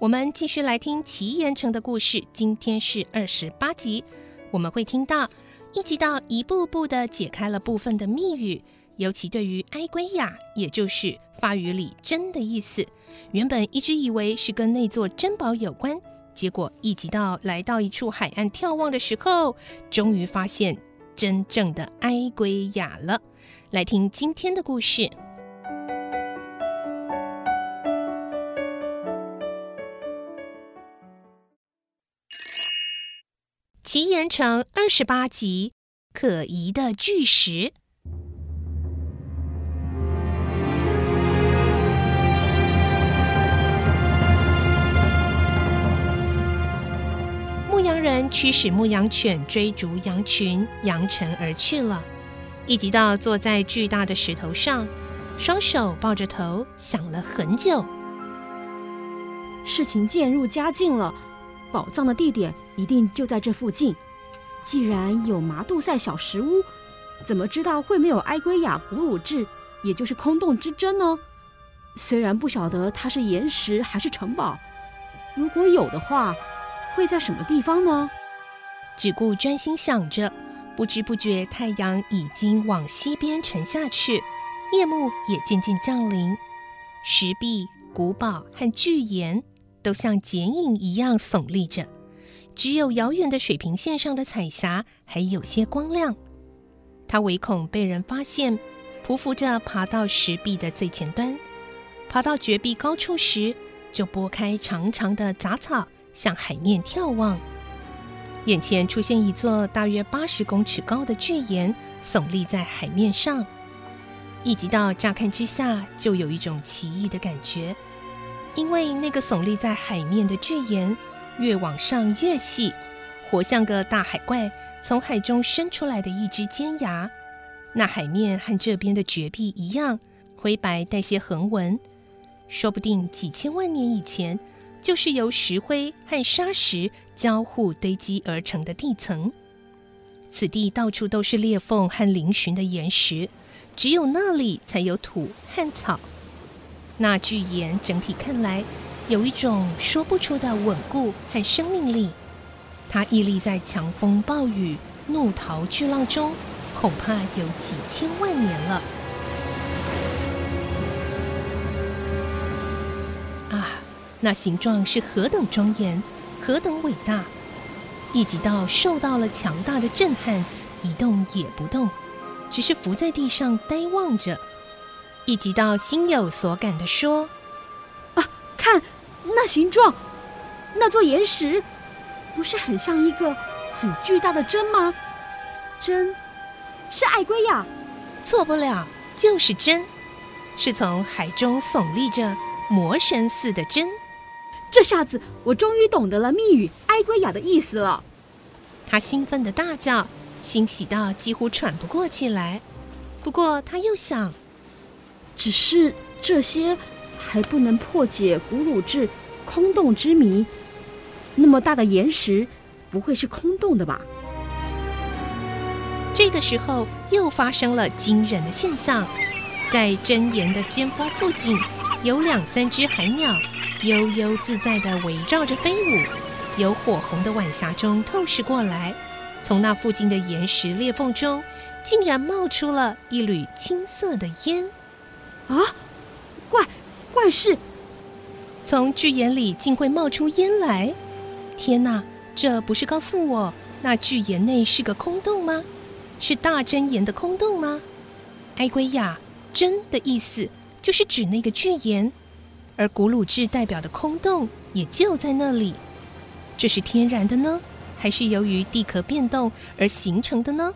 我们继续来听奇岩城的故事。今天是二十八集，我们会听到一集到一步步的解开了部分的密语，尤其对于埃圭亚，也就是法语里“珍”的意思，原本一直以为是跟那座珍宝有关，结果一集到来到一处海岸眺望的时候，终于发现真正的埃圭亚了。来听今天的故事。奇岩城二十八集，可疑的巨石。牧羊人驱使牧羊犬追逐羊群，扬尘而去了。一直到坐在巨大的石头上，双手抱着头，想了很久。事情渐入佳境了。宝藏的地点一定就在这附近。既然有麻杜塞小石屋，怎么知道会没有埃圭亚古鲁治，也就是空洞之针呢？虽然不晓得它是岩石还是城堡，如果有的话，会在什么地方呢？只顾专心想着，不知不觉太阳已经往西边沉下去，夜幕也渐渐降临。石壁、古堡和巨岩。都像剪影一样耸立着，只有遥远的水平线上的彩霞还有些光亮。他唯恐被人发现，匍匐着爬到石壁的最前端。爬到绝壁高处时，就拨开长长的杂草，向海面眺望。眼前出现一座大约八十公尺高的巨岩，耸立在海面上。一及到乍看之下，就有一种奇异的感觉。因为那个耸立在海面的巨岩，越往上越细，活像个大海怪从海中伸出来的一只尖牙。那海面和这边的绝壁一样，灰白带些横纹，说不定几千万年以前，就是由石灰和沙石交互堆积而成的地层。此地到处都是裂缝和嶙峋的岩石，只有那里才有土和草。那巨岩整体看来有一种说不出的稳固和生命力，它屹立在强风暴雨、怒涛巨浪中，恐怕有几千万年了。啊，那形状是何等庄严，何等伟大！一直到受到了强大的震撼，一动也不动，只是伏在地上呆望着。一直到心有所感的说：“啊，看那形状，那座岩石，不是很像一个很巨大的针吗？针，是爱圭亚，错不了，就是针，是从海中耸立着魔神似的针。这下子我终于懂得了密语埃圭亚的意思了。”他兴奋的大叫，欣喜到几乎喘不过气来。不过他又想。只是这些还不能破解古鲁智空洞之谜。那么大的岩石，不会是空洞的吧？这个时候又发生了惊人的现象，在真岩的尖峰附近，有两三只海鸟悠悠自在地围绕着飞舞，由火红的晚霞中透视过来，从那附近的岩石裂缝中，竟然冒出了一缕青色的烟。啊，怪怪事！从巨岩里竟会冒出烟来！天哪，这不是告诉我那巨岩内是个空洞吗？是大真岩的空洞吗？埃圭亚“真”的意思就是指那个巨岩，而古鲁治代表的空洞也就在那里。这是天然的呢，还是由于地壳变动而形成的呢？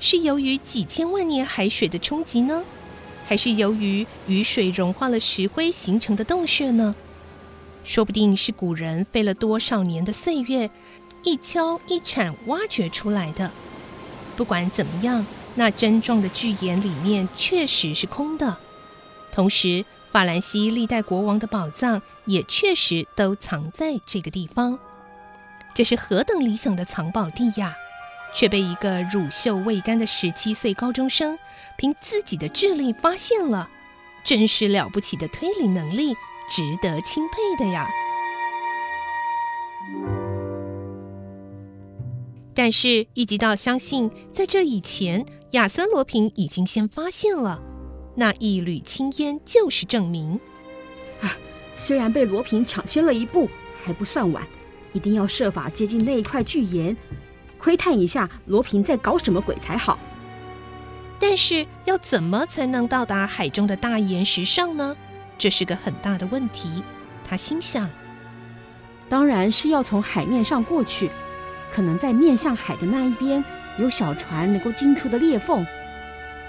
是由于几千万年海水的冲击呢，还是由于雨水融化了石灰形成的洞穴呢？说不定是古人费了多少年的岁月，一锹一铲挖掘出来的。不管怎么样，那针状的巨岩里面确实是空的。同时，法兰西历代国王的宝藏也确实都藏在这个地方。这是何等理想的藏宝地呀！却被一个乳臭未干的十七岁高中生凭自己的智力发现了，真是了不起的推理能力，值得钦佩的呀！但是，一直到相信，在这以前，亚森罗平已经先发现了那一缕青烟，就是证明。啊，虽然被罗平抢先了一步，还不算晚，一定要设法接近那一块巨岩。窥探一下罗平在搞什么鬼才好。但是要怎么才能到达海中的大岩石上呢？这是个很大的问题。他心想，当然是要从海面上过去，可能在面向海的那一边有小船能够进出的裂缝。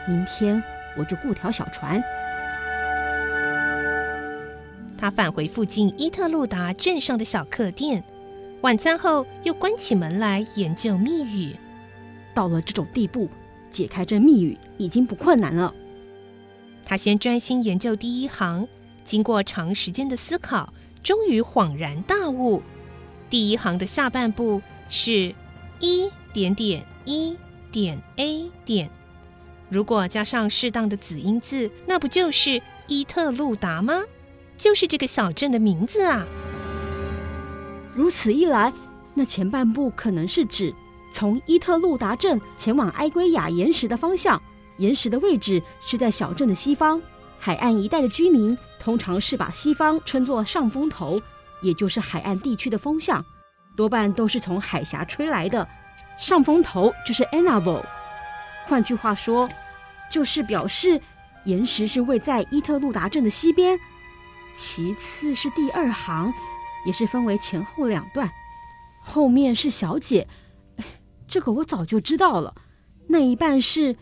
明天我就雇条小船。他返回附近伊特路达镇上的小客店。晚餐后，又关起门来研究密语。到了这种地步，解开这密语已经不困难了。他先专心研究第一行，经过长时间的思考，终于恍然大悟。第一行的下半部是一点点一点 a 点，如果加上适当的子音字，那不就是伊特路达吗？就是这个小镇的名字啊。如此一来，那前半部可能是指从伊特路达镇前往埃圭亚岩石的方向。岩石的位置是在小镇的西方。海岸一带的居民通常是把西方称作上风头，也就是海岸地区的风向，多半都是从海峡吹来的。上风头就是 Anavo，换句话说，就是表示岩石是位在伊特路达镇的西边。其次是第二行。也是分为前后两段，后面是小姐，这个我早就知道了。那一半是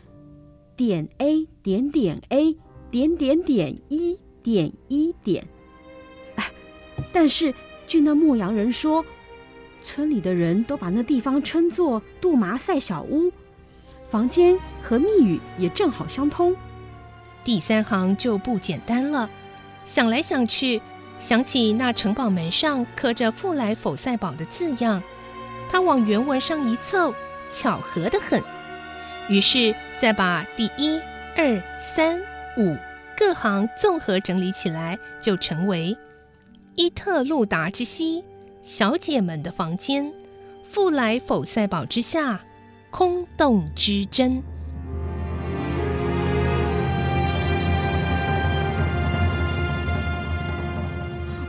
点 A 点点 A 点点点一点一点。但是据那牧羊人说，村里的人都把那地方称作杜麻塞小屋，房间和密语也正好相通。第三行就不简单了，想来想去。想起那城堡门上刻着“富莱否赛堡”的字样，他往原文上一凑，巧合得很。于是再把第一、二、三、五各行综合整理起来，就成为“伊特路达之西，小姐们的房间；富莱否赛堡之下，空洞之真。”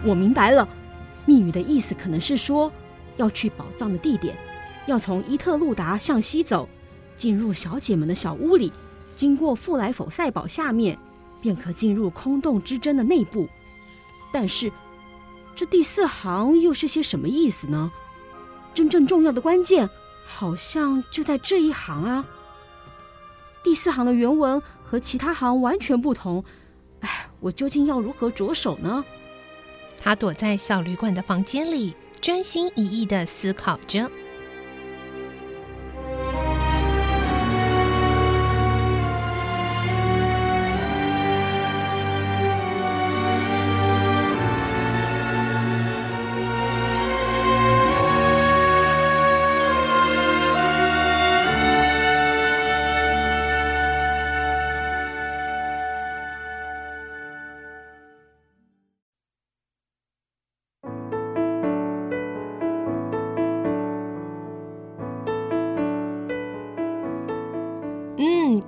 我明白了，密语的意思可能是说，要去宝藏的地点，要从伊特路达向西走，进入小姐们的小屋里，经过富莱否赛堡下面，便可进入空洞之针的内部。但是，这第四行又是些什么意思呢？真正重要的关键好像就在这一行啊！第四行的原文和其他行完全不同，哎，我究竟要如何着手呢？他躲在小旅馆的房间里，专心一意地思考着。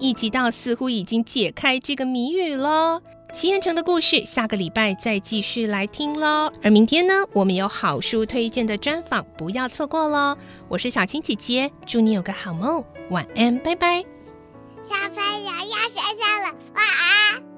一集到似乎已经解开这个谜语喽。齐彦成的故事，下个礼拜再继续来听喽。而明天呢，我们有好书推荐的专访，不要错过喽。我是小青姐姐，祝你有个好梦，晚安，拜拜。小朋友要睡觉了，晚安。